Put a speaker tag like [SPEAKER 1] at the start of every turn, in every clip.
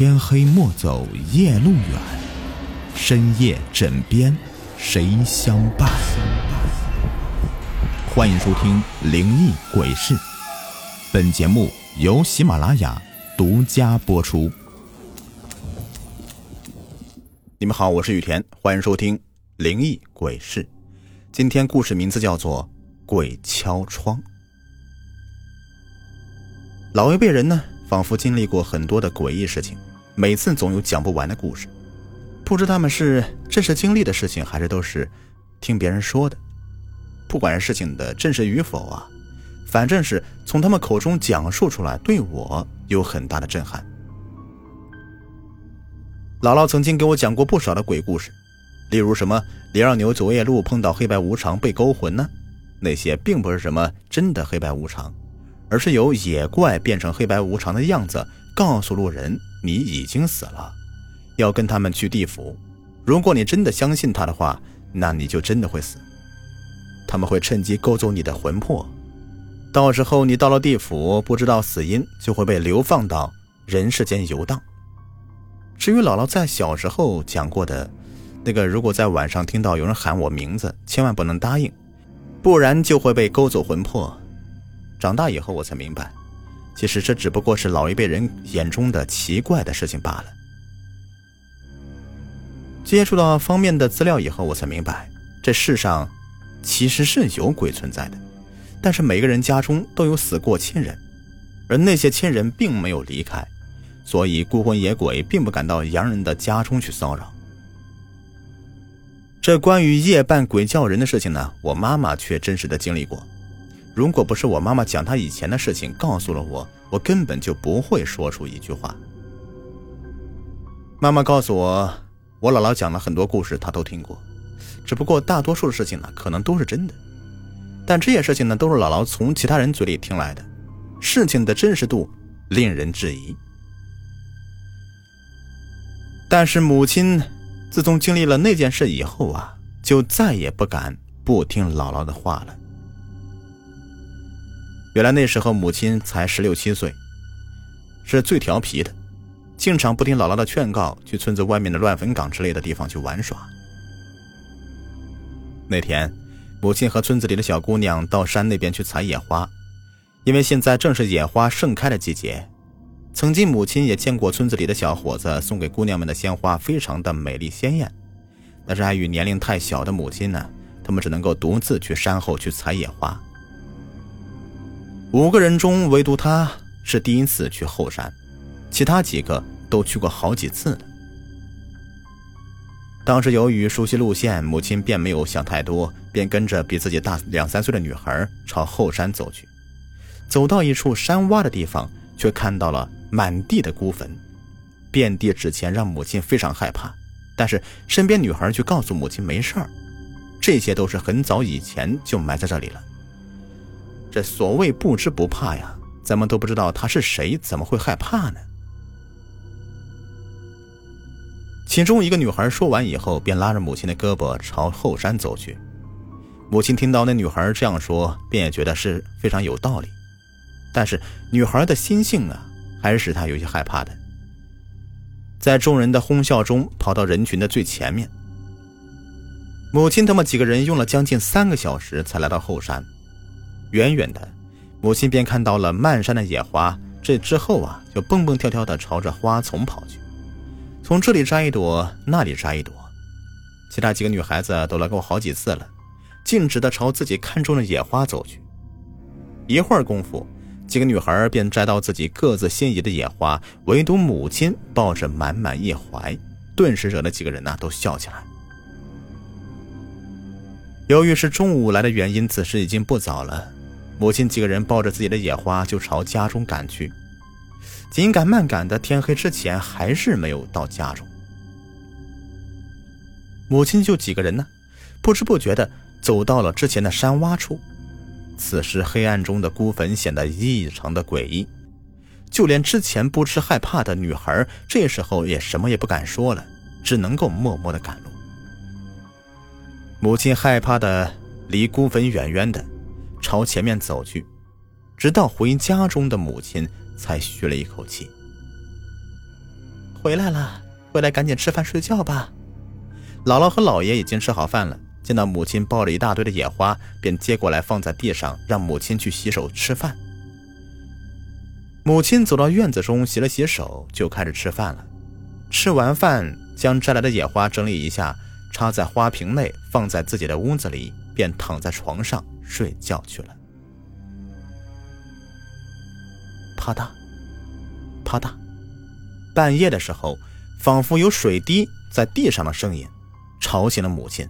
[SPEAKER 1] 天黑莫走夜路远，深夜枕边谁相伴？欢迎收听《灵异鬼事》，本节目由喜马拉雅独家播出。你们好，我是雨田，欢迎收听《灵异鬼事》。今天故事名字叫做《鬼敲窗》。老一辈人呢，仿佛经历过很多的诡异事情，每次总有讲不完的故事。不知他们是真实经历的事情，还是都是听别人说的。不管是事情的真实与否啊，反正是从他们口中讲述出来，对我有很大的震撼。姥姥曾经给我讲过不少的鬼故事，例如什么李二牛走夜路碰到黑白无常被勾魂呢？那些并不是什么真的黑白无常。而是由野怪变成黑白无常的样子，告诉路人你已经死了，要跟他们去地府。如果你真的相信他的话，那你就真的会死。他们会趁机勾走你的魂魄，到时候你到了地府，不知道死因，就会被流放到人世间游荡。至于姥姥在小时候讲过的，那个如果在晚上听到有人喊我名字，千万不能答应，不然就会被勾走魂魄。长大以后，我才明白，其实这只不过是老一辈人眼中的奇怪的事情罢了。接触到方面的资料以后，我才明白，这世上其实是有鬼存在的，但是每个人家中都有死过亲人，而那些亲人并没有离开，所以孤魂野鬼并不敢到洋人的家中去骚扰。这关于夜半鬼叫人的事情呢，我妈妈却真实的经历过。如果不是我妈妈讲她以前的事情告诉了我，我根本就不会说出一句话。妈妈告诉我，我姥姥讲了很多故事，她都听过，只不过大多数的事情呢，可能都是真的。但这些事情呢，都是姥姥从其他人嘴里听来的，事情的真实度令人质疑。但是母亲自从经历了那件事以后啊，就再也不敢不听姥姥的话了。原来那时候母亲才十六七岁，是最调皮的，经常不听姥姥的劝告，去村子外面的乱坟岗之类的地方去玩耍。那天，母亲和村子里的小姑娘到山那边去采野花，因为现在正是野花盛开的季节。曾经母亲也见过村子里的小伙子送给姑娘们的鲜花非常的美丽鲜艳，但是碍于年龄太小的母亲呢，他们只能够独自去山后去采野花。五个人中，唯独他是第一次去后山，其他几个都去过好几次了。当时由于熟悉路线，母亲便没有想太多，便跟着比自己大两三岁的女孩朝后山走去。走到一处山洼的地方，却看到了满地的孤坟，遍地纸钱，让母亲非常害怕。但是身边女孩却告诉母亲没事儿，这些都是很早以前就埋在这里了。这所谓不知不怕呀，咱们都不知道他是谁，怎么会害怕呢？其中一个女孩说完以后，便拉着母亲的胳膊朝后山走去。母亲听到那女孩这样说，便也觉得是非常有道理。但是女孩的心性啊，还是使她有些害怕的。在众人的哄笑中，跑到人群的最前面。母亲他们几个人用了将近三个小时，才来到后山。远远的，母亲便看到了漫山的野花。这之后啊，就蹦蹦跳跳的朝着花丛跑去，从这里摘一朵，那里摘一朵。其他几个女孩子都来过好几次了，径直的朝自己看中的野花走去。一会儿功夫，几个女孩便摘到自己各自心仪的野花，唯独母亲抱着满满一怀，顿时惹得几个人呐都笑起来。由于是中午来的原因，此时已经不早了。母亲几个人抱着自己的野花就朝家中赶去，紧赶慢赶的，天黑之前还是没有到家中。母亲就几个人呢，不知不觉的走到了之前的山洼处。此时黑暗中的孤坟显得异常的诡异，就连之前不知害怕的女孩，这时候也什么也不敢说了，只能够默默的赶路。母亲害怕的离孤坟远远的。朝前面走去，直到回家中的母亲才吁了一口气。回来了，回来赶紧吃饭睡觉吧。姥姥和姥爷已经吃好饭了，见到母亲抱着一大堆的野花，便接过来放在地上，让母亲去洗手吃饭。母亲走到院子中洗了洗手，就开始吃饭了。吃完饭，将摘来的野花整理一下，插在花瓶内，放在自己的屋子里，便躺在床上睡觉去了。啪嗒，啪嗒，半夜的时候，仿佛有水滴在地上的声音。吵醒了母亲，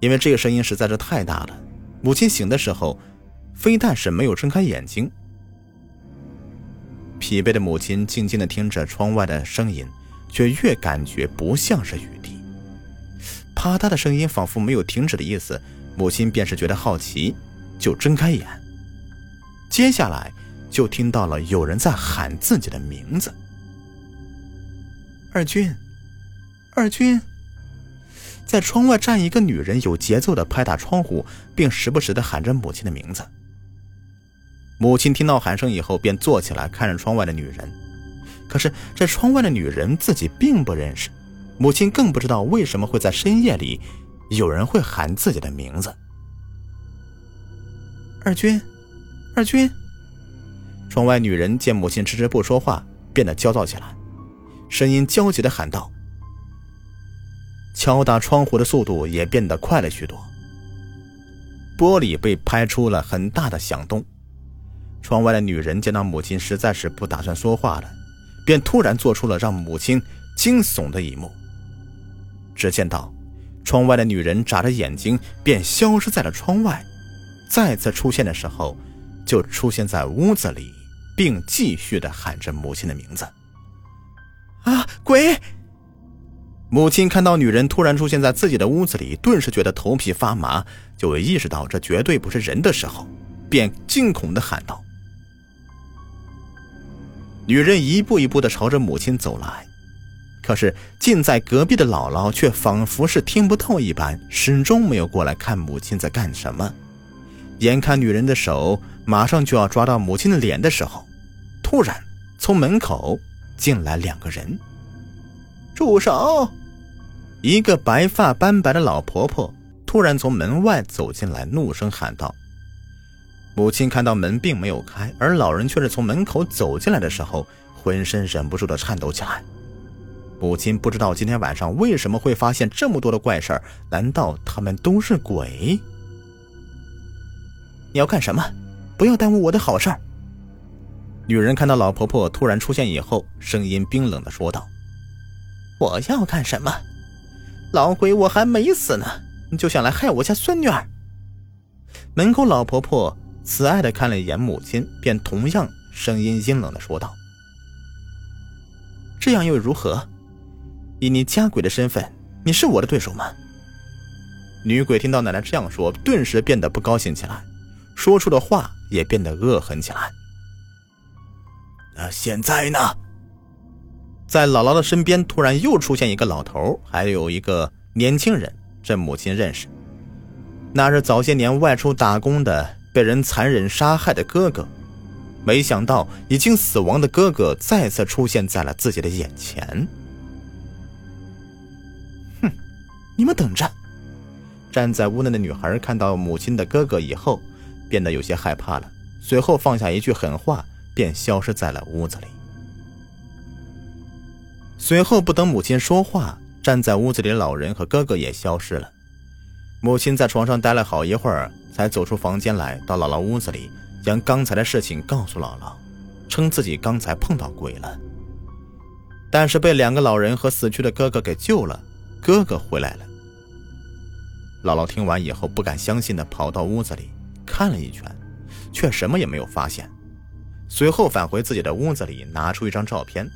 [SPEAKER 1] 因为这个声音实在是太大了。母亲醒的时候，非但是没有睁开眼睛。疲惫的母亲静静的听着窗外的声音，却越感觉不像是雨滴。啪嗒的声音仿佛没有停止的意思，母亲便是觉得好奇，就睁开眼。接下来就听到了有人在喊自己的名字：“二军，二军。”在窗外站一个女人，有节奏的拍打窗户，并时不时的喊着母亲的名字。母亲听到喊声以后，便坐起来看着窗外的女人。可是这窗外的女人自己并不认识，母亲更不知道为什么会在深夜里有人会喊自己的名字。二军，二军。窗外女人见母亲迟迟不说话，变得焦躁起来，声音焦急的喊道。敲打窗户的速度也变得快了许多，玻璃被拍出了很大的响动。窗外的女人见到母亲实在是不打算说话了，便突然做出了让母亲惊悚的一幕。只见到窗外的女人眨着眼睛，便消失在了窗外。再次出现的时候，就出现在屋子里，并继续的喊着母亲的名字：“啊，鬼！”母亲看到女人突然出现在自己的屋子里，顿时觉得头皮发麻，就意识到这绝对不是人的时候，便惊恐的喊道：“女人一步一步的朝着母亲走来，可是近在隔壁的姥姥却仿佛是听不到一般，始终没有过来看母亲在干什么。眼看女人的手马上就要抓到母亲的脸的时候，突然从门口进来两个人。”住手！一个白发斑白的老婆婆突然从门外走进来，怒声喊道：“母亲看到门并没有开，而老人却是从门口走进来的时候，浑身忍不住的颤抖起来。母亲不知道今天晚上为什么会发现这么多的怪事儿，难道他们都是鬼？你要干什么？不要耽误我的好事儿！”女人看到老婆婆突然出现以后，声音冰冷的说道。我要干什么？老鬼，我还没死呢，你就想来害我家孙女儿？门口老婆婆慈爱的看了一眼母亲，便同样声音阴冷的说道：“这样又如何？以你家鬼的身份，你是我的对手吗？”女鬼听到奶奶这样说，顿时变得不高兴起来，说出的话也变得恶狠起来。那现在呢？在姥姥的身边，突然又出现一个老头，还有一个年轻人。这母亲认识，那是早些年外出打工的，被人残忍杀害的哥哥。没想到，已经死亡的哥哥再次出现在了自己的眼前。你们等着！站在屋内的女孩看到母亲的哥哥以后，变得有些害怕了，随后放下一句狠话，便消失在了屋子里。随后，不等母亲说话，站在屋子里的老人和哥哥也消失了。母亲在床上待了好一会儿，才走出房间来到姥姥屋子里，将刚才的事情告诉姥姥，称自己刚才碰到鬼了，但是被两个老人和死去的哥哥给救了，哥哥回来了。姥姥听完以后，不敢相信的跑到屋子里看了一圈，却什么也没有发现。随后返回自己的屋子里，拿出一张照片。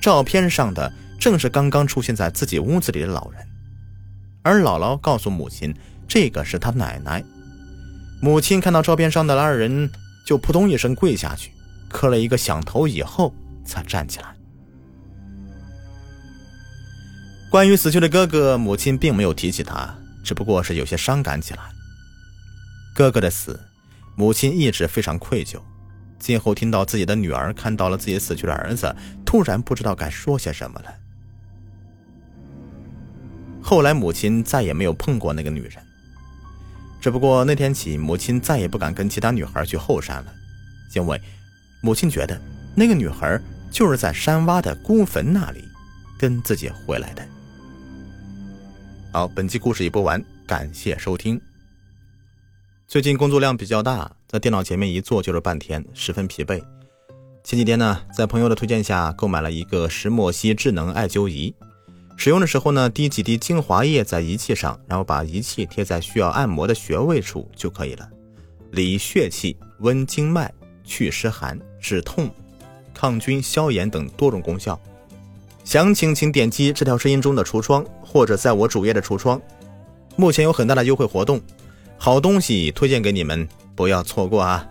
[SPEAKER 1] 照片上的正是刚刚出现在自己屋子里的老人，而姥姥告诉母亲，这个是他奶奶。母亲看到照片上的二人，就扑通一声跪下去，磕了一个响头以后，才站起来。关于死去的哥哥，母亲并没有提起他，只不过是有些伤感起来。哥哥的死，母亲一直非常愧疚，今后听到自己的女儿看到了自己死去的儿子，突然不知道该说些什么了。后来母亲再也没有碰过那个女人，只不过那天起，母亲再也不敢跟其他女孩去后山了，因为母亲觉得那个女孩就是在山洼的孤坟那里跟自己回来的。好，本期故事已播完，感谢收听。最近工作量比较大，在电脑前面一坐就是半天，十分疲惫。前几天呢，在朋友的推荐下购买了一个石墨烯智能艾灸仪，使用的时候呢，滴几滴精华液在仪器上，然后把仪器贴在需要按摩的穴位处就可以了。理血气、温经脉、祛湿寒、止痛、抗菌、消炎等多种功效。详情请点击这条声音中的橱窗，或者在我主页的橱窗。目前有很大的优惠活动，好东西推荐给你们，不要错过啊！